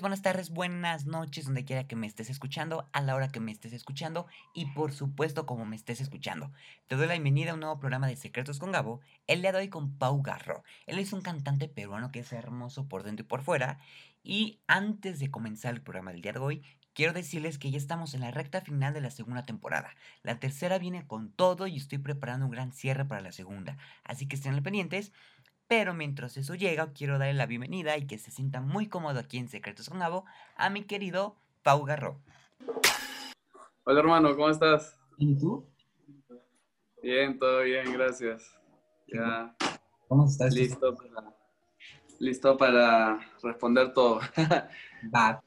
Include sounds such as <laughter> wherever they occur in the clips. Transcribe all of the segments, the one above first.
Buenas tardes, buenas noches, donde quiera que me estés escuchando, a la hora que me estés escuchando y por supuesto como me estés escuchando. Te doy la bienvenida a un nuevo programa de Secretos con Gabo, el día de hoy con Pau Garro. Él es un cantante peruano que es hermoso por dentro y por fuera. Y antes de comenzar el programa del día de hoy, quiero decirles que ya estamos en la recta final de la segunda temporada. La tercera viene con todo y estoy preparando un gran cierre para la segunda. Así que estén pendientes. Pero mientras eso llega, quiero darle la bienvenida y que se sienta muy cómodo aquí en Secretos con Gabo a mi querido Pau Garro. Hola hermano, ¿cómo estás? ¿Y tú? Bien, todo bien, gracias. Ya ¿Cómo estás? listo para, listo para responder todo. <laughs> Va,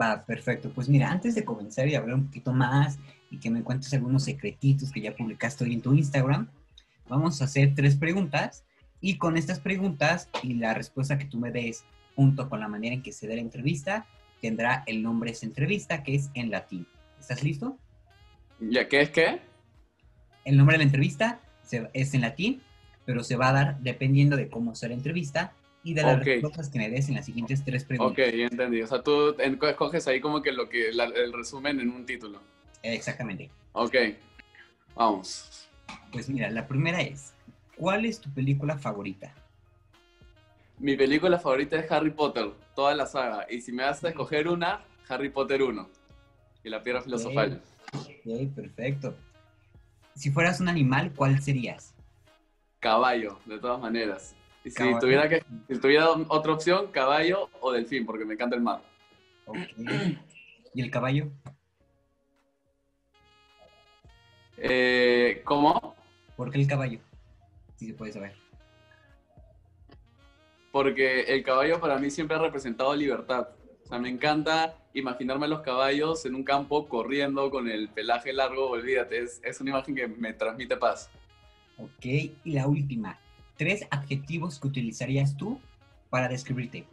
va, perfecto. Pues mira, antes de comenzar y hablar un poquito más y que me cuentes algunos secretitos que ya publicaste hoy en tu Instagram, vamos a hacer tres preguntas y con estas preguntas y la respuesta que tú me des junto con la manera en que se dé la entrevista, tendrá el nombre de esa entrevista que es en latín. ¿Estás listo? ¿Ya qué es qué? El nombre de la entrevista es en latín, pero se va a dar dependiendo de cómo sea la entrevista y de las Ok. respuestas que me des en las siguientes tres Ok, preguntas. ya entendí. O sea, tú escoges ahí como que lo que la- el resumen en un título. Exactamente. Ok, vamos. Pues mira, la primera es, ¿cuál es tu película favorita? Mi película favorita es Harry Potter, toda la saga. Y si me vas a escoger una, Harry Potter 1 y la piedra filosofal. Ok, perfecto. Si fueras un animal, ¿cuál serías? Caballo, de todas maneras. Y si Caballo. tuviera que, si tuviera otra opción, caballo o delfín, porque me encanta el mar. Ok. ¿Y el caballo? Eh, ¿Cómo? ¿Por qué el caballo? Si se puede saber. Porque el caballo para mí siempre ha representado libertad. O sea, me encanta imaginarme a los caballos en un campo corriendo con el pelaje largo, olvídate, es, es una imagen que me transmite paz. Ok, y la última. Tres adjetivos que utilizarías tú para describirte.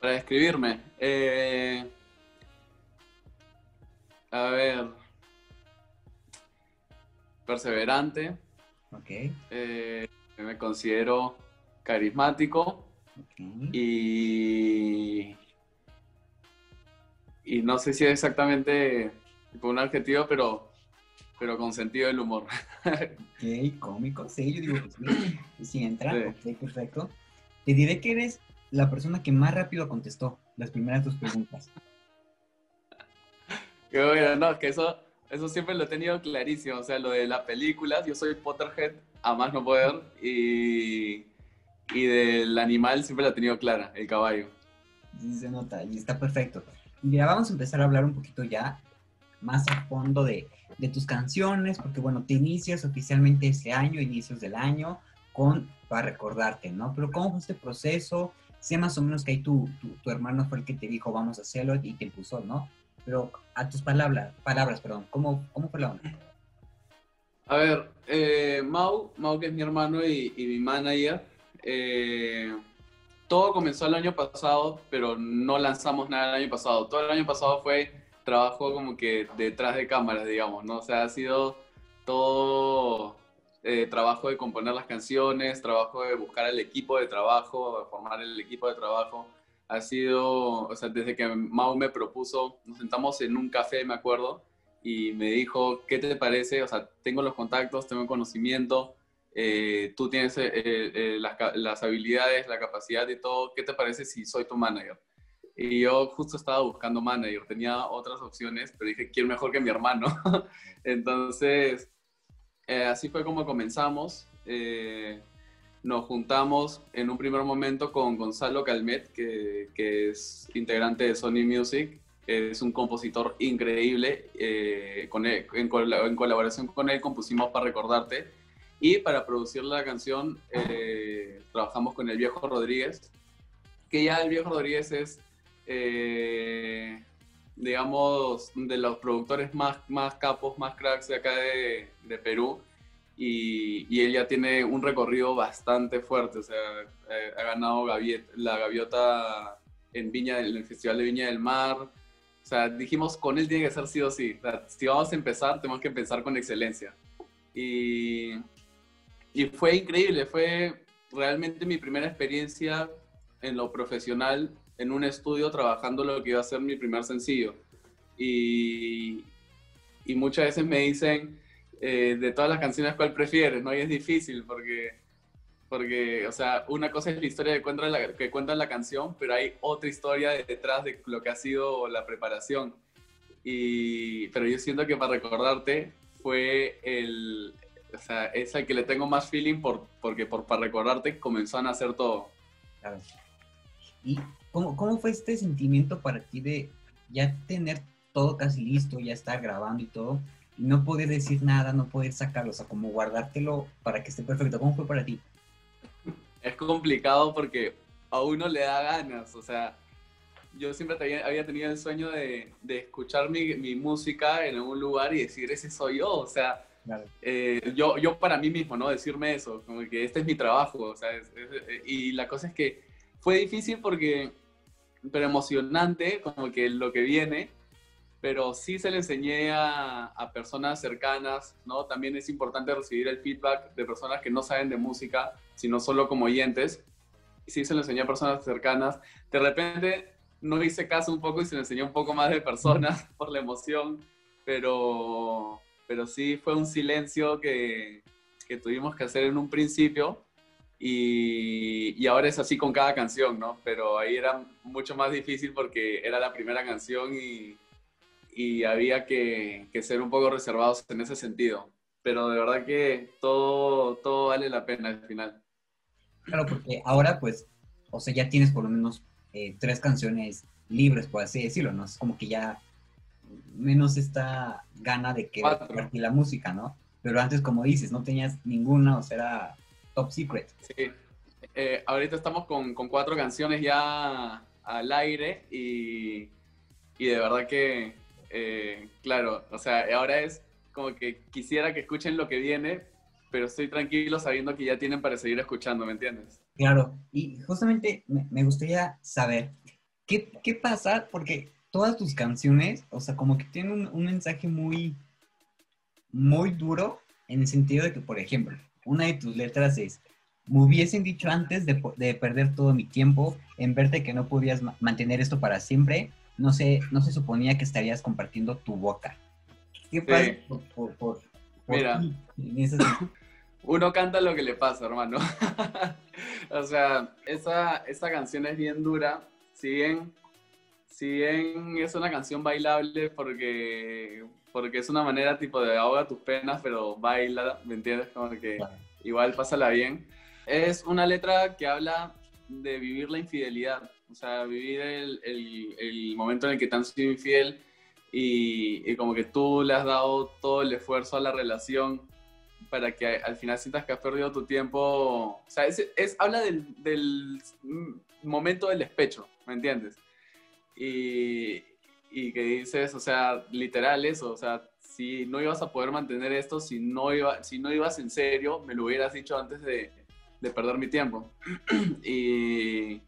Para describirme, eh, a ver, perseverante, Ok. eh, me considero carismático y, y no sé si es exactamente un adjetivo, pero, pero con sentido del humor. <laughs> Ok, cómico. Sí, yo digo que sí. sí entra. Sí. Ok, perfecto. Te diré que eres la persona que más rápido contestó las primeras dos preguntas. Qué bueno, no, que eso, eso siempre lo he tenido clarísimo. O sea, lo de las películas, yo soy Potterhead a más no poder. Y, y del animal siempre lo he tenido clara, el caballo. Sí, se nota y está perfecto. Mira, vamos a empezar a hablar un poquito ya más a fondo de, de tus canciones, porque bueno, te inicias oficialmente este año, inicios del año, con para recordarte, ¿no? Pero ¿cómo fue este proceso? Sé más o menos que ahí tu, tu, tu hermano fue el que te dijo vamos a hacerlo y te impulsó, ¿no? Pero a tus palabras, palabras, perdón, ¿cómo, cómo fue la onda? A ver, eh, Mau, Mau que es mi hermano y, mi manager, eh, todo comenzó el año pasado, pero no lanzamos nada el año pasado. Todo el año pasado fue trabajo como que detrás de cámaras, digamos, ¿no? O sea, ha sido todo eh, trabajo de componer las canciones, trabajo de buscar el equipo de trabajo, formar el equipo de trabajo. Ha sido, o sea, desde que Mau me propuso, nos sentamos en un café, me acuerdo, y me dijo, ¿qué te parece? O sea, tengo los contactos, tengo el conocimiento, eh, tú tienes eh, eh, las, las habilidades, la capacidad y todo, ¿qué te parece si soy tu manager? Y yo justo estaba buscando manager, tenía otras opciones, pero dije, ¿quién mejor que mi hermano? <laughs> Entonces, eh, así fue como comenzamos. Nos juntamos en un primer momento con Gonzalo Calmet, que, es integrante de Sony Music. Es un compositor increíble. eh, en, col- en colaboración con él compusimos Para Recordarte. Y para producir la canción eh, trabajamos con el viejo Rodríguez, que ya el viejo Rodríguez es, eh, digamos, de los productores más, más capos, más cracks de acá de Perú. Y, y él ya tiene un recorrido bastante fuerte, o sea, eh, ha ganado la gaviota en Viña, en el Festival de Viña del Mar. O sea, dijimos, con él tiene que ser sí o sí. O sea, si vamos a empezar, tenemos que empezar con excelencia. Y, y fue increíble, fue realmente mi primera experiencia en lo profesional en un estudio trabajando lo que iba a ser mi primer sencillo. Y, y muchas veces me dicen, eh, de todas las canciones, ¿cuál prefieres? ¿no? Y es difícil porque, porque, o sea, una cosa es la historia que cuenta la, que cuenta la canción, pero hay otra historia detrás de lo que ha sido la preparación. Y, pero yo siento que para recordarte fue el, o sea, es el que le tengo más feeling por, porque por, para recordarte comenzó a nacer todo. Claro. ¿Y cómo, cómo fue este sentimiento para ti de ya tener todo casi listo, ya estar grabando y todo, no poder decir nada, no poder sacarlo, o sea, como guardártelo para que esté perfecto? ¿Cómo fue para ti? Es complicado porque a uno le da ganas, o sea, yo siempre había tenido el sueño de, de escuchar mi, mi, música en algún lugar y decir, ese soy yo, o sea, eh, yo, yo para mí mismo, ¿no? Decirme eso, como que este es mi trabajo, o sea, y la cosa es que fue difícil porque, pero emocionante, como que lo que viene, pero sí se le enseñé a, a, personas cercanas, ¿no? También es importante recibir el feedback de personas que no saben de música, sino solo como oyentes. Sí se le enseñé a personas cercanas. De repente no hice caso un poco y se le enseñó un poco más de personas <laughs> por la emoción, pero, pero sí fue un silencio que, que tuvimos que hacer en un principio y, y, ahora es así con cada canción, ¿no? Pero ahí era mucho más difícil porque era la primera canción y, y había que, que, ser un poco reservados en ese sentido. Pero de verdad que todo, todo vale la pena al final. Claro, porque ahora pues, o sea, ya tienes por lo menos eh, tres canciones libres, por así decirlo, ¿no? Es como que ya menos esta gana de que compartir la música, ¿no? Pero antes, como dices, no tenías ninguna, o sea, era top secret. Sí. Eh, ahorita estamos con, con, cuatro canciones ya al aire y, y de verdad que eh, claro, o sea, ahora es como que quisiera que escuchen lo que viene, pero estoy tranquilo sabiendo que ya tienen para seguir escuchando, ¿me entiendes? Claro, y justamente me, gustaría saber, ¿qué, ¿qué, pasa? Porque todas tus canciones, o sea, como que tienen un, mensaje muy, muy duro en el sentido de que, por ejemplo, una de tus letras es, me hubiesen dicho antes de, de, perder todo mi tiempo en verte que no podías mantener esto para siempre, no se, no se suponía que estarías compartiendo tu boca. ¿Qué pasa por, por, Mira, uno canta lo que le pasa, hermano. <laughs> o sea, esa, esa canción es bien dura. Si bien, si bien es una canción bailable porque, porque es una manera tipo de ahoga tus penas, pero baila, ¿me entiendes? Como que igual pásala bien. Es una letra que habla de vivir la infidelidad o sea, vivir el, el, el momento en el que te han sido infiel y, y, como que tú le has dado todo el esfuerzo a la relación para que al final sientas que has perdido tu tiempo. O sea, es, es habla del, del, momento del despecho, ¿me entiendes? Y, y, que dices, o sea, literal eso, o sea, si no ibas a poder mantener esto, si no, iba, si no ibas en serio, me lo hubieras dicho antes de, de perder mi tiempo. <clears throat> y,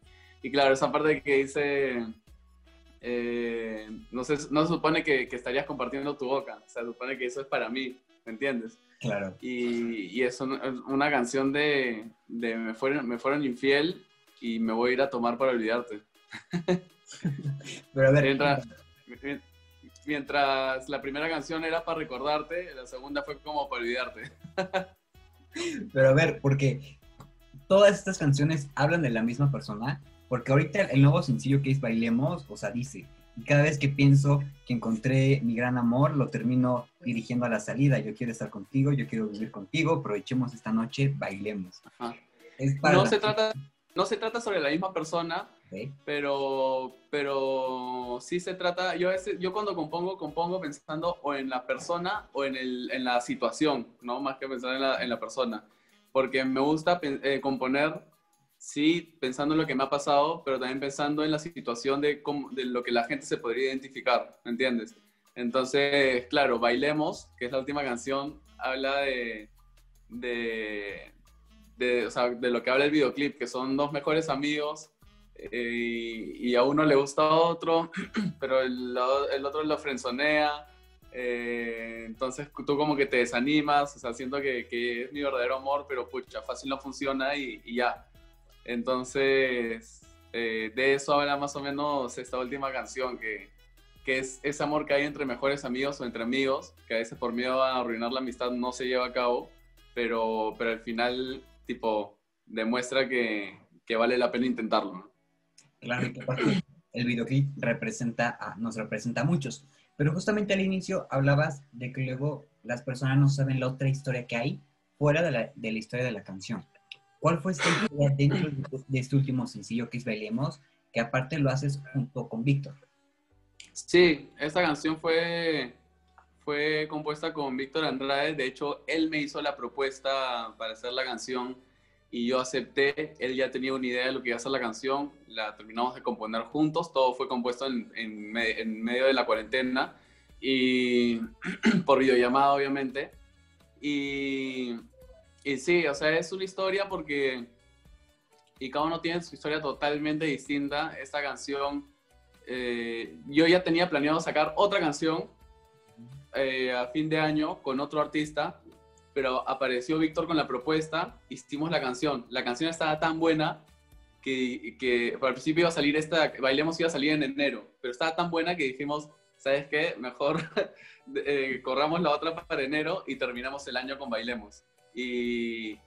y claro, esa parte que dice, eh, no, se, no supone que, que, estarías compartiendo tu boca, o sea, supone que eso es para mí, ¿me entiendes? Claro. Y, y es una canción de, de, me, fueron, me fueron infiel y me voy a ir a tomar para olvidarte. Pero a ver, mientras, mientras la primera canción era para recordarte, la segunda fue como para olvidarte. Pero a ver, porque todas estas canciones hablan de la misma persona, porque ahorita el nuevo sencillo que es Bailemos, o sea, dice, y cada vez que pienso que encontré mi gran amor, lo termino dirigiendo a la salida. Yo quiero estar contigo, yo quiero vivir contigo, aprovechemos esta noche, bailemos. no, se trata, no se trata sobre la misma persona, pero, pero sí se trata, yo, yo cuando compongo, compongo pensando o en la persona o en, el, en la situación, ¿no? Más que pensar en la, en la persona. Porque me gusta eh, componer sí, pensando en lo que me ha pasado, pero también pensando en la situación de, cómo, de lo que la gente se podría identificar, ¿me entiendes? Entonces, claro, Bailemos, que es la última canción, habla de, de, de, lo que habla el videoclip, que son dos mejores amigos eh, y, a uno le gusta a otro, <clears throat> pero el, el otro lo frenzonea. Eh, entonces tú como que te desanimas, o sea, siento que, que, es mi verdadero amor, pero pucha, fácil no funciona y ya. Entonces, Eh, de eso habla más o menos esta última canción, que, que es ese amor que hay entre mejores amigos o entre amigos, que a veces por miedo a arruinar la amistad no se lleva a cabo, pero, pero al final, tipo, demuestra que, que vale la pena intentarlo. Claro, y que el videoclip representa a, nos representa a muchos. Pero justamente al inicio hablabas de que luego las personas no saben la otra historia que hay fuera de la, de la historia de la canción. ¿Cuál fue esta historia dentro de este último sencillo que es Bailemos, que aparte lo haces junto con Víctor? Sí, esta canción fue, fue compuesta con Víctor Andrade. De hecho, él me hizo la propuesta para hacer la canción y yo acepté. Él ya tenía una idea de lo que iba a ser la canción. La terminamos de componer juntos. Todo fue compuesto en, en, en medio de la cuarentena y <clears throat> por videollamada, obviamente. Y, y sí, o sea, es una historia porque. Y cada uno tiene su historia totalmente distinta. Esta canción eh, yo ya tenía planeado sacar otra canción eh, a fin de año con otro artista, pero apareció Víctor con la propuesta, hicimos la canción. La canción estaba tan buena que, que al principio iba a salir esta, Bailemos iba a salir en enero, pero estaba tan buena que dijimos, ¿sabes qué? Mejor <laughs> eh, corramos la otra para enero y terminamos el año con Bailemos. Y,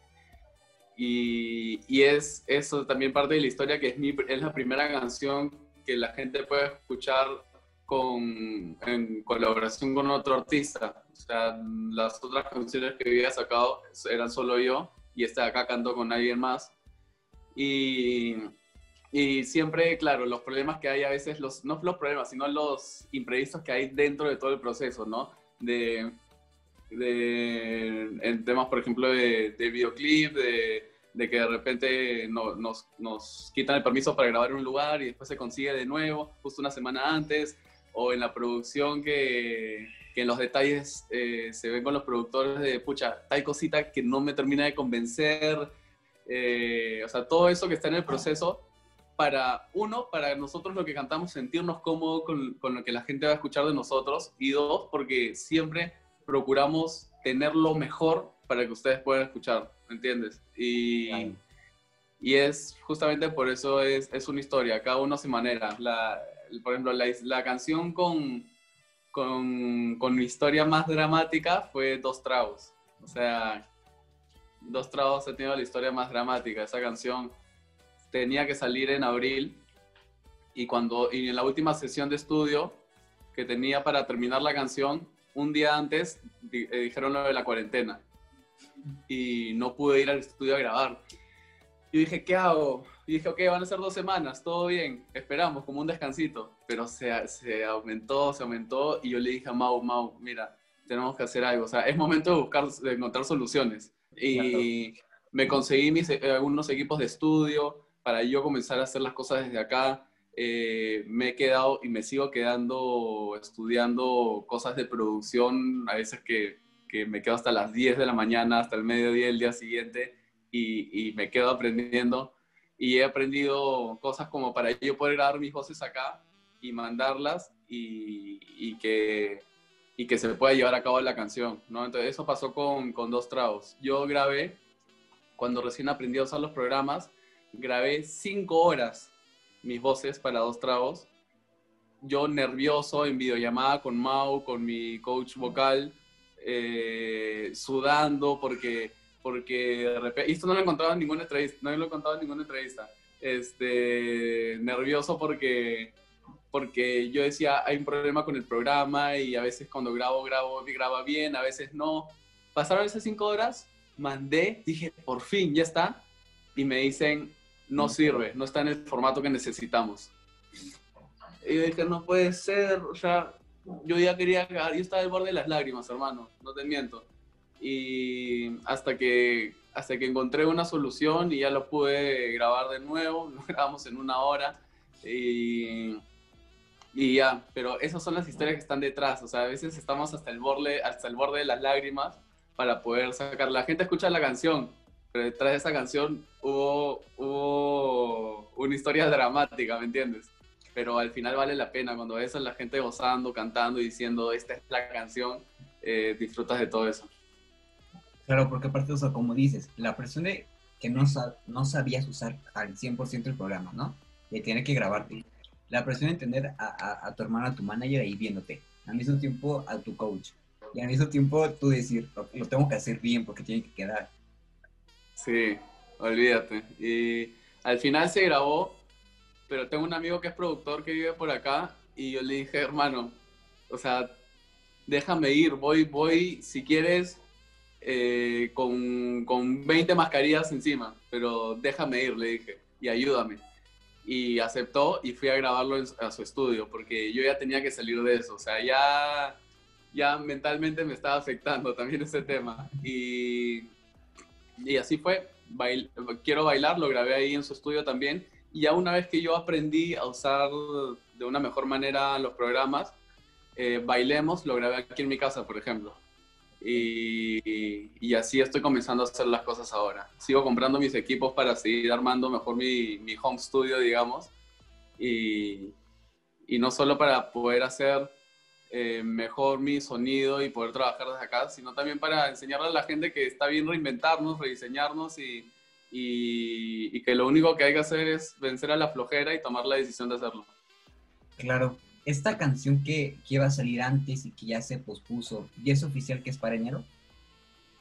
y, y, es eso también parte de la historia, que es, mi, es la primera canción que la gente puede escuchar con, en colaboración con otro artista. O sea, las otras canciones que había sacado eran solo yo y este de acá cantó con alguien más. Y, y siempre, claro, los problemas que hay a veces, los, no los problemas, sino los imprevistos que hay dentro de todo el proceso, ¿no? De, de en temas, por ejemplo, de, de videoclip, de de que de repente nos, nos, quitan el permiso para grabar en un lugar y después se consigue de nuevo, justo una semana antes, o en la producción que, que en los detalles eh, se ven con los productores de, pucha, hay cosita que no me termina de convencer, eh, o sea, todo eso que está en el proceso, para, uno, para nosotros lo que cantamos, sentirnos cómodos con, con lo que la gente va a escuchar de nosotros, y dos, porque siempre procuramos tener lo mejor para que ustedes puedan escuchar, ¿me entiendes? Y, y es justamente por eso es, es, una historia, cada uno a su manera. La, por ejemplo, la, la canción con, con, con, mi historia más dramática fue Dos Tragos. O sea, Dos Tragos ha tenido la historia más dramática. Esa canción tenía que salir en abril y, cuando, y en la última sesión de estudio que tenía para terminar la canción, un día antes eh, dijeron lo de la cuarentena y no pude ir al estudio a grabar. Y dije, ¿qué hago? Y dije, ok, van a ser dos semanas, todo bien, esperamos, como un descansito. Pero se, se aumentó, se aumentó y yo le dije a Mau, Mau, mira, tenemos que hacer algo. O sea, es momento de buscar, de encontrar soluciones. Y me conseguí mis, eh, algunos equipos de estudio para yo comenzar a hacer las cosas desde acá. Eh, me he quedado y me sigo quedando estudiando cosas de producción, a veces que que me quedo hasta las 10 de la mañana, hasta el mediodía del día siguiente y, y, me quedo aprendiendo. Y he aprendido cosas como para yo poder grabar mis voces acá y mandarlas y, y que, y que se pueda llevar a cabo la canción, ¿no? Entonces eso pasó con, con Dos Tragos. Yo grabé, cuando recién aprendí a usar los programas, grabé 5 horas mis voces para Dos Tragos. Yo nervioso en videollamada con Mau, con mi coach vocal, eh, sudando porque, porque de repente, esto no lo he encontrado en ninguna entrevista, no lo he contado en ninguna entrevista, este, nervioso porque, porque yo decía, hay un problema con el programa y a veces cuando grabo, grabo, graba bien, a veces no. Pasaron esas cinco horas, mandé, dije, por fin, ya está, y me dicen, no sirve, no está en el formato que necesitamos. Y dije, no puede ser, o sea, yo ya quería yo estaba al borde de las lágrimas, hermano, no te miento. Y hasta que, hasta que encontré una solución y ya lo pude grabar de nuevo, <laughs> lo grabamos en una hora y, y ya, pero esas son las historias que están detrás, o sea, a veces estamos hasta el borde, hasta el borde de las lágrimas para poder sacar. La gente escucha la canción, pero detrás de esa canción hubo, hubo una historia dramática, ¿me entiendes? pero al final vale la pena cuando ves a la gente gozando, cantando y diciendo, esta es la canción, eh, disfrutas de todo eso. Claro, porque aparte, como dices, la persona que no, no sabías usar al 100% el programa, ¿no? de tener que grabarte, la presión de tener a, tu hermano, a tu manager ahí viéndote, al mismo tiempo a tu coach, y al mismo tiempo tú decir, lo, tengo que hacer bien porque tiene que quedar. Sí, olvídate. Y al final se grabó, pero tengo un amigo que es productor que vive por acá y yo le dije, hermano, o sea, déjame ir, voy, voy, si quieres, eh, con, con 20 mascarillas encima, pero déjame ir, le dije, y ayúdame. Y aceptó y fui a grabarlo a su estudio, porque yo ya tenía que salir de eso, o sea, ya, ya mentalmente me estaba afectando también ese tema. Y, y así fue, quiero bailar, lo grabé ahí en su estudio también, y ya una vez que yo aprendí a usar de una mejor manera los programas, eh, Bailemos lo grabé aquí en mi casa, por ejemplo. Y, así estoy comenzando a hacer las cosas ahora. Sigo comprando mis equipos para seguir armando mejor mi, home studio, digamos. Y, no solo para poder hacer eh, mejor mi sonido y poder trabajar desde acá, sino también para enseñarle a la gente que está bien reinventarnos, rediseñarnos y, y que lo único que hay que hacer es vencer a la flojera y tomar la decisión de hacerlo. Claro, esta canción que, iba a salir antes y que ya se pospuso, ¿y es oficial que es para enero?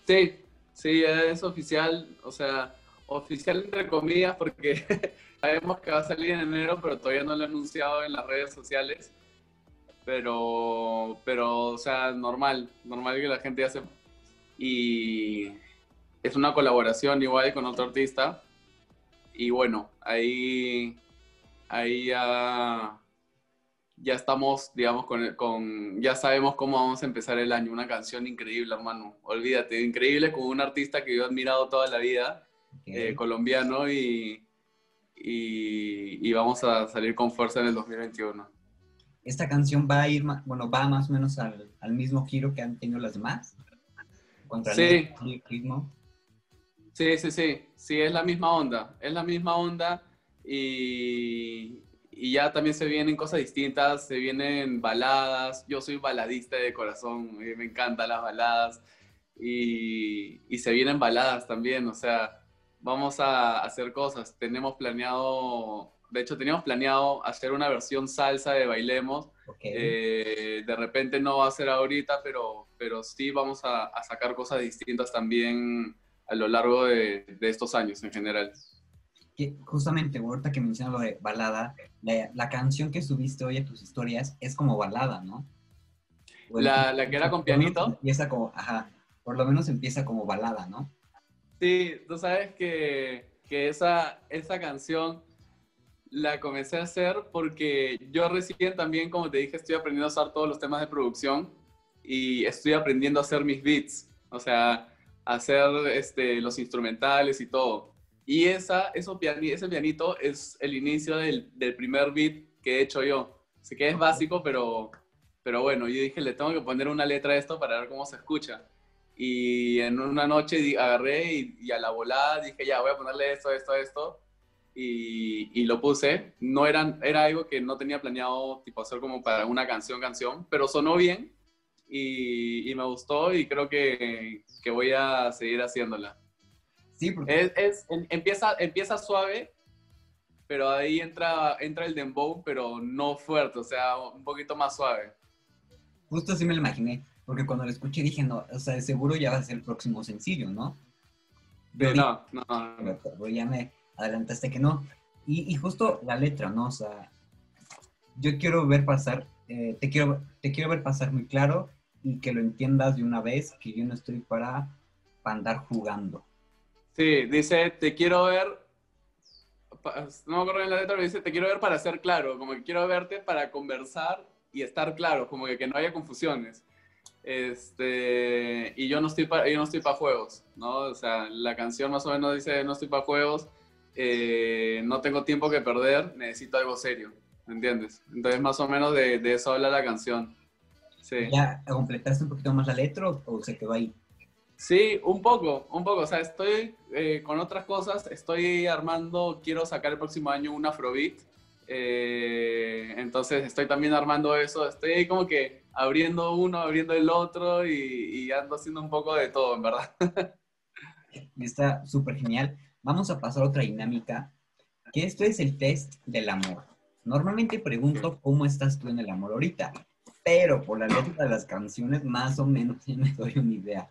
Sí, sí, es oficial, o sea, oficial entre comillas porque <laughs> sabemos que va a salir en enero, pero todavía no lo he anunciado en las redes sociales. Pero, pero, o sea, normal, normal que la gente hace. Y es una colaboración igual con otro artista. Y bueno, ahí, ahí ya ya estamos, digamos, con, con, ya sabemos cómo vamos a empezar el año. Una canción increíble, hermano. Olvídate, increíble con un artista que yo he admirado toda la vida, eh, colombiano, y, y, vamos a salir con fuerza en el 2021. ¿Esta canción va a ir, bueno, va más o menos al, al mismo giro que han tenido las demás? Contra sí. el ritmo. Sí, sí, sí, sí, es la misma onda, es la misma onda y, y ya también se vienen cosas distintas, se vienen baladas. Yo soy baladista de corazón, me encantan las baladas. Y, y, se vienen baladas también, o sea, vamos a hacer cosas. Tenemos planeado, de hecho, teníamos planeado hacer una versión salsa de Bailemos. Eh, de repente no va a ser ahorita, pero, pero sí vamos a, a sacar cosas distintas también a lo largo de, de estos años en general que justamente ahorita que mencionas lo de balada, la, canción que subiste hoy a tus historias es como balada, ¿no? La, la, que era con pianito. Empieza como, ajá, por lo menos empieza como balada, ¿no? Sí, tú sabes que, que esa, esa canción la comencé a hacer porque yo recién también, como te dije, estoy aprendiendo a usar todos los temas de producción y estoy aprendiendo a hacer mis beats, o sea, hacer este, los instrumentales y todo. Y esa, eso ese pianito es el inicio del, del, primer beat que he hecho yo. Así que es básico, pero, pero bueno, yo dije, le tengo que poner una letra a esto para ver cómo se escucha. Y en una noche agarré y, a la volada dije, ya, voy a ponerle esto, esto, esto. Y, y, lo puse. No eran, era algo que no tenía planeado tipo hacer como para una canción, canción, pero sonó bien y, y me gustó y creo que, que voy a seguir haciéndola. Sí, porque... Es, empieza, empieza suave, pero ahí entra, entra el dembow, pero no fuerte, o sea, un poquito más suave. Justo así me lo imaginé, porque cuando lo escuché dije, no, o sea, seguro ya va a ser el próximo sencillo, ¿no? Pero no, no, no. Pero, ya me adelantaste que no. Y, y, justo la letra, ¿no? O sea, yo quiero ver pasar, eh, te, quiero, te quiero ver pasar muy claro y que lo entiendas de una vez, que yo no estoy para, para andar jugando. Sí, dice, te quiero ver, no me acuerdo en la letra, pero dice, te quiero ver para ser claro, como que quiero verte para conversar y estar claro, como que, que no haya confusiones. Este, y yo no estoy para, yo no estoy para juegos, ¿no? O sea, la canción más o menos dice, no estoy para juegos, eh, no tengo tiempo que perder, necesito algo serio, ¿entiendes? Entonces más o menos de, de eso habla la canción. Sí. ¿Ya completaste un poquito más la letra o se quedó ahí? Sí, un poco, un poco. O sea, estoy eh, con otras cosas. Estoy armando, quiero sacar el próximo año un Afrobeat. Eh, entonces estoy también armando eso. Estoy ahí como que abriendo uno, abriendo el otro y, ando haciendo un poco de todo, en verdad. <laughs> Está súper genial. Vamos a pasar a otra dinámica que esto es el test del amor. Normalmente pregunto cómo estás tú en el amor ahorita, pero por la letra de las canciones más o menos <laughs> ya me doy una idea.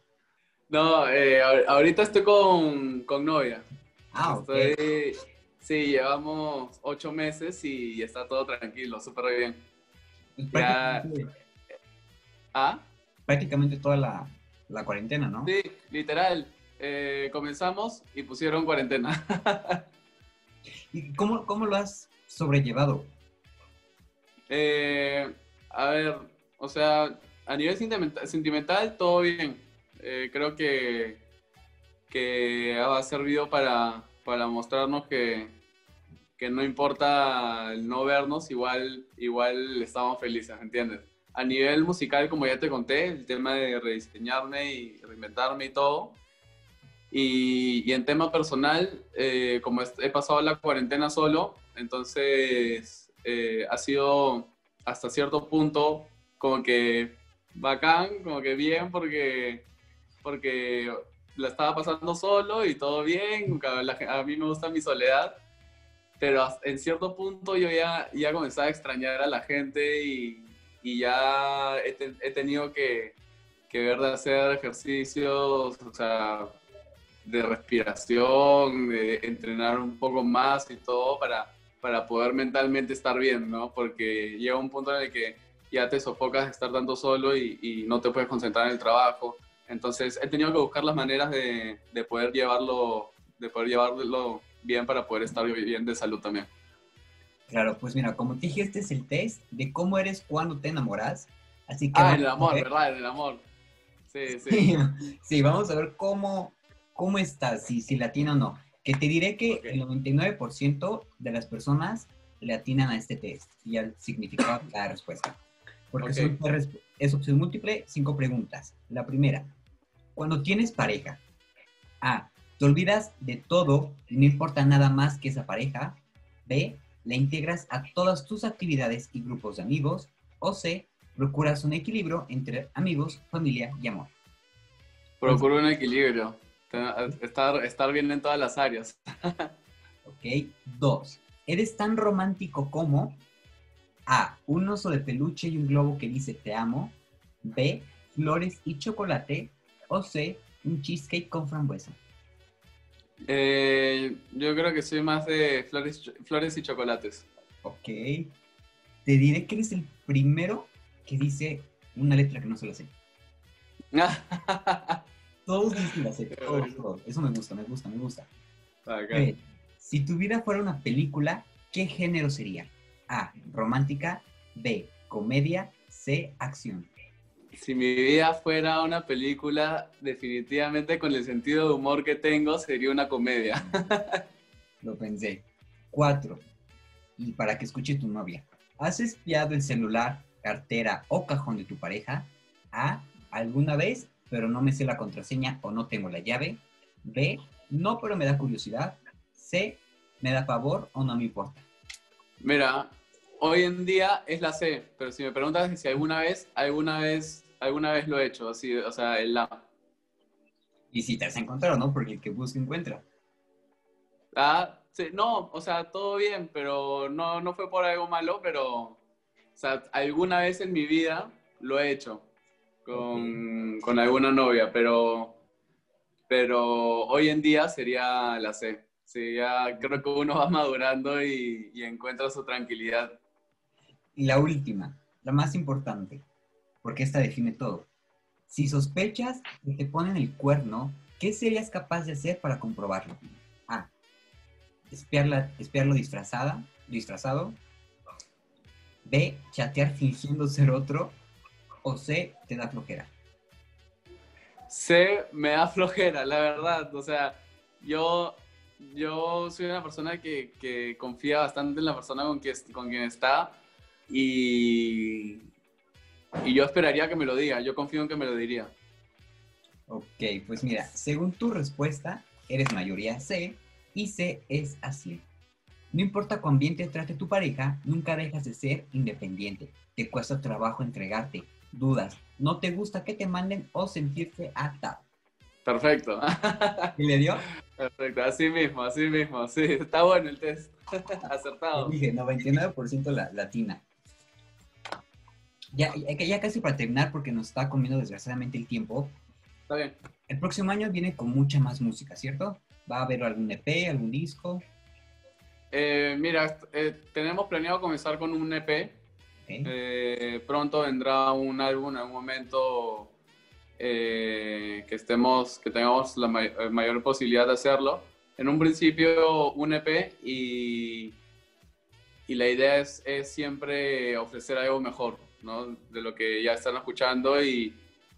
No, eh, ahorita estoy con, con novia. Ah, ok. Estoy, sí, llevamos ocho meses y está todo tranquilo, súper bien. Pues Ya- ¿Ah? prácticamente toda la, la cuarentena, ¿no? Sí, literal. Eh, comenzamos y pusieron cuarentena. <laughs> ¿Y cómo, cómo lo has sobrellevado? Eh, a ver, o sea, a nivel sentimental, sentimental todo bien. Eh, creo que, que ha servido para, para mostrarnos que, que no importa el no vernos, igual, igual estamos felices, ¿entiendes? A nivel musical, como ya te conté, el tema de rediseñarme y reinventarme y todo. Y, en tema personal, eh, como he pasado la cuarentena solo, entonces eh, ha sido hasta cierto punto como que bacán, como que bien, porque, porque la estaba pasando solo y todo bien, a, mí me gusta mi soledad, pero en cierto punto yo ya, ya comenzaba a extrañar a la gente y, ya he, he tenido que, que ver de hacer ejercicios, o sea, de respiración, de entrenar un poco más y todo para, para poder mentalmente estar bien, ¿no? Porque llega un punto en el que ya te sofocas de estar tanto solo y, y no te puedes concentrar en el trabajo. Entonces he tenido que buscar las maneras de, de poder llevarlo, de poder llevarlo bien para poder estar bien de salud también. Claro, pues mira, como te dije, este es el test de cómo eres cuando te enamoras. Así que Ah, en el amor, ver- ¿verdad? En el amor. Sí. Sí, <laughs> sí, vamos a ver cómo, cómo estás, si, si le atina o no. Que te diré que el 99% de las personas le atinan a este test y al significado de cada respuesta. Porque son es opción múltiple, cinco preguntas. La primera, cuando tienes pareja, A, te olvidas de todo y no importa nada más que esa pareja. B, la integras a todas tus actividades y grupos de amigos. O C, procuras un equilibrio entre amigos, familia y amor. Procuro un equilibrio. Te- Estar, estar bien en todas las áreas. <laughs> Ok. Dos. Eres tan romántico como A. Un oso de peluche y un globo que dice te amo. B. Flores y chocolate. O C. Un cheesecake con frambuesa. Eh, yo creo que soy más de flores, flores y chocolates. Ok. Te diré que eres el primero que dice una letra que no se la sé. <laughs> Todos todos. Eso me gusta, me gusta, me gusta. B. Si tu vida fuera una película, ¿qué género sería? A. Romántica. B. Comedia. C. Acción. Si mi vida fuera una película, definitivamente con el sentido de humor que tengo, sería una comedia. Lo pensé. Cuatro. Y para que escuche tu novia. ¿Has espiado el celular, cartera o cajón de tu pareja? A. Alguna vez, pero no me sé la contraseña o no tengo la llave. B. No, pero me da curiosidad. C. Me da pavor o no me importa. Mira, hoy en día es la C, pero si me preguntas si alguna vez, alguna vez, alguna vez lo he hecho, así, o sea, el la. Y si te has encontrado, ¿no? Porque el que busca encuentra. Ah, sí, no, o sea, todo bien, pero no, no fue por algo malo, pero, o sea, alguna vez en mi vida lo he hecho con, con alguna novia, pero, pero hoy en día sería la C. Sí, ya creo que uno va madurando y, y encuentra su tranquilidad. Y la última, la más importante, porque esta define todo. Si sospechas que te ponen el cuerno, ¿qué serías capaz de hacer para comprobarlo? A. Espiarla, espiarlo disfrazada, disfrazado. B. Chatear fingiendo ser otro. O C. Te da flojera. C me da flojera, la verdad. O sea, yo, yo soy una persona que, que confía bastante en la persona con, que, con quien está y, y yo esperaría que me lo diga. Yo confío en que me lo diría. Ok, pues mira, según tu respuesta, eres mayoría C y C es así. No importa cuán bien te trate tu pareja, nunca dejas de ser independiente. Te cuesta trabajo entregarte, dudas, no te gusta que te manden o sentirte atado. Perfecto. ¿Y le dio? Perfecto, así mismo, así mismo, sí, está bueno el test, <laughs> acertado. Dije, 99% la, latina. Ya, ya, ya casi para terminar, porque nos está comiendo desgraciadamente el tiempo. Está bien. El próximo año viene con mucha más música, ¿cierto? ¿Va a haber algún EP, algún disco? Eh, mira, eh, tenemos planeado comenzar con un EP. Eh, pronto vendrá un álbum en algún momento que estemos, que tengamos la mayor posibilidad de hacerlo. En un principio un EP y, la idea es, siempre ofrecer algo mejor, ¿no? De lo que ya están escuchando y,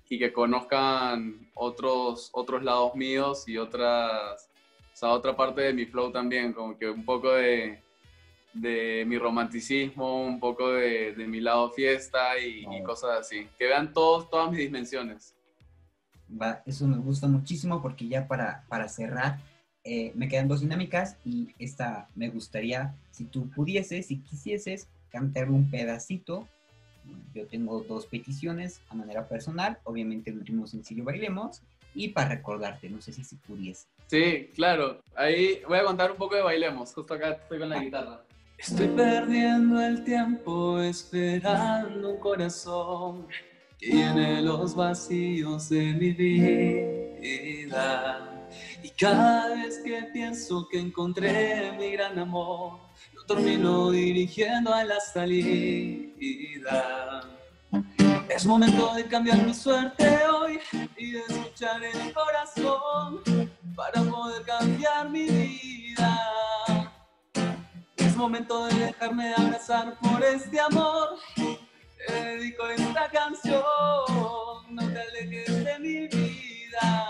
que conozcan otros, otros lados míos y otras o otra parte de mi flow también, como que un poco de, de mi romanticismo, un poco de, de mi lado fiesta y, cosas así. Que vean todos, todas mis dimensiones. Va, eso me gusta muchísimo porque ya para, para cerrar, eh, me quedan dos dinámicas y esta me gustaría, si tú pudieses, si quisieses, cantar un pedacito. Yo tengo dos peticiones a manera personal, obviamente el último sencillo bailemos y para recordarte, no sé si, si pudiese. Sí, claro. Ahí voy a contar un poco de Bailemos. Justo acá estoy con la guitarra. Estoy perdiendo el tiempo esperando un corazón que llene los vacíos de mi vida. Y cada vez que pienso que encontré mi gran amor, lo termino dirigiendo a la salida. Es momento de cambiar mi suerte hoy y de escuchar el corazón para poder cambiar mi vida. Momento de dejarme abrazar por este amor. Te dedico esta canción, no te alejes de mi vida.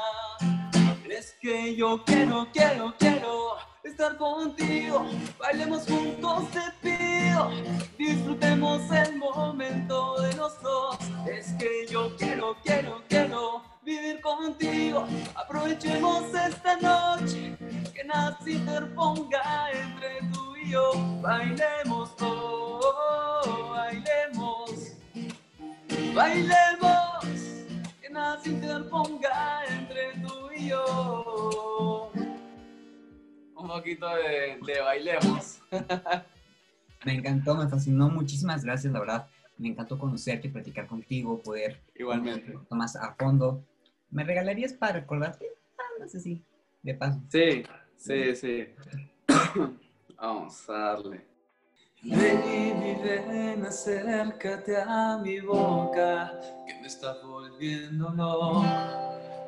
Es que yo quiero, quiero, quiero estar contigo. Bailemos juntos, te pido. Disfrutemos el momento de los dos. Es que yo quiero, quiero, quiero vivir contigo. Aprovechemos esta noche, que nada se interponga entre tú y yo. Bailemos, oh, bailemos, bailemos, que nada se interponga entre tú y yo un poquito de, bailemos. <laughs> Me encantó, me fascinó. Muchísimas gracias, la verdad. Me encantó conocerte, platicar contigo, poder. Igualmente. Más a fondo. ¿Me regalarías para recordarte? Ah, no sé si, de paso. Sí, sí, sí. <coughs> Vamos a darle. Baby, ven, acércate a mi boca, que me está volviendo loco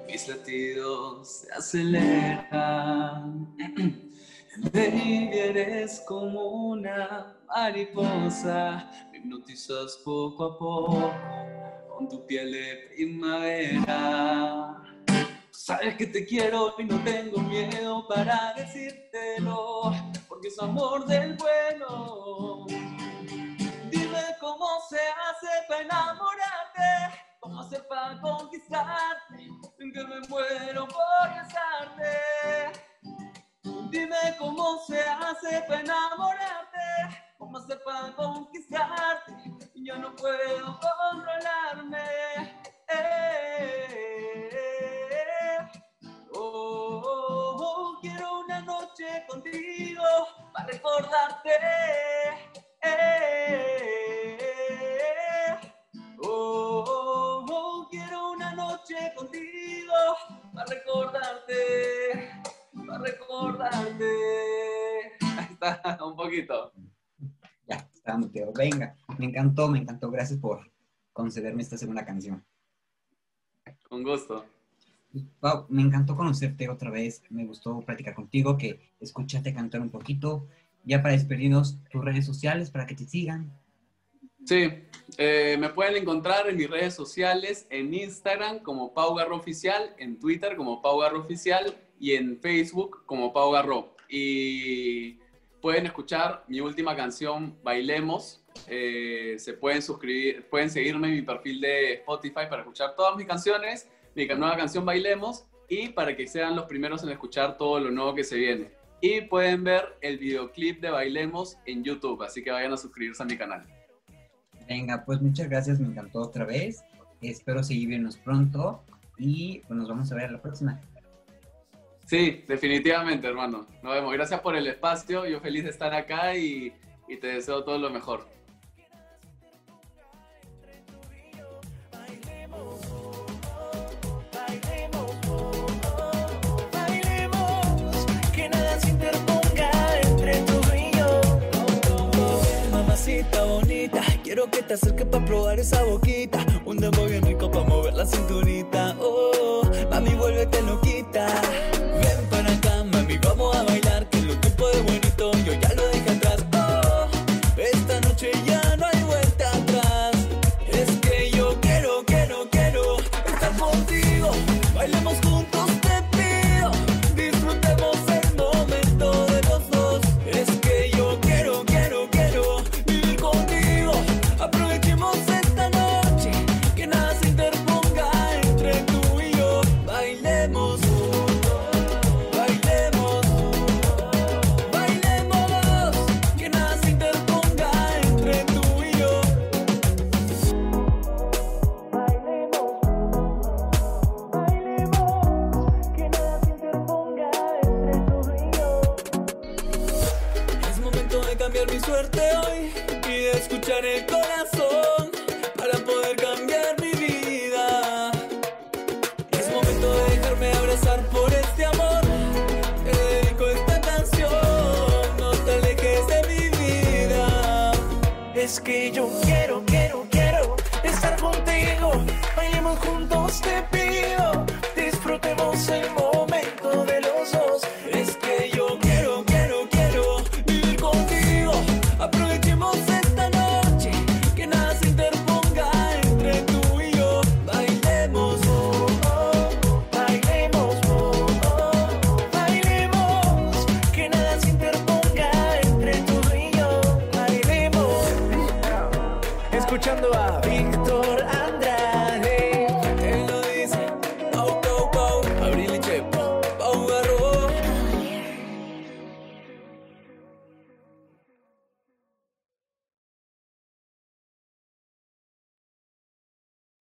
mis latidos se aceleran. <clears throat> Baby, eres como una mariposa, me hipnotizas poco a poco con tu piel de primavera. Sabes que te quiero y no tengo miedo para decírtelo, es amor del bueno. Dime cómo se hace para enamorarte ¿Cómo hacer para conquistarte? Que me muero por besarte. Dime cómo se hace para enamorarte. ¿Cómo hacer para conquistarte? Yo no puedo Ya, está, Mateo. Venga, me encantó, me encantó. Gracias por concederme esta segunda canción. Con gusto. Wow, me encantó conocerte otra vez. Me gustó platicar contigo, que escuchaste cantar un poquito. Ya para despedirnos, tus redes sociales para que te sigan. Sí, eh, me pueden encontrar en mis redes sociales, en Instagram como Pau Garro Oficial, en Twitter como Pau Garro Oficial y en Facebook como Pau Garro. Y pueden escuchar mi última canción, Bailemos. Eh, se pueden suscribir, pueden seguirme en mi perfil de Spotify para escuchar todas mis canciones, mi nueva canción Bailemos y para que sean los primeros en escuchar todo lo nuevo que se viene. Y pueden ver el videoclip de Bailemos en YouTube, así que vayan a suscribirse a mi canal. Venga, pues muchas gracias, me encantó otra vez. Espero seguir viéndonos pronto y pues nos vamos a ver la próxima. Sí, definitivamente, hermano. Nos vemos. Gracias por el espacio. Yo feliz de estar acá y, y te deseo todo lo mejor. bonita Quiero que te acerques para probar esa boquita Un dembow bien rico para mover la cinturita Oh, mami, vuélvete loquita que yo quiero, quiero, quiero estar contigo. Bailemos juntos, te pido.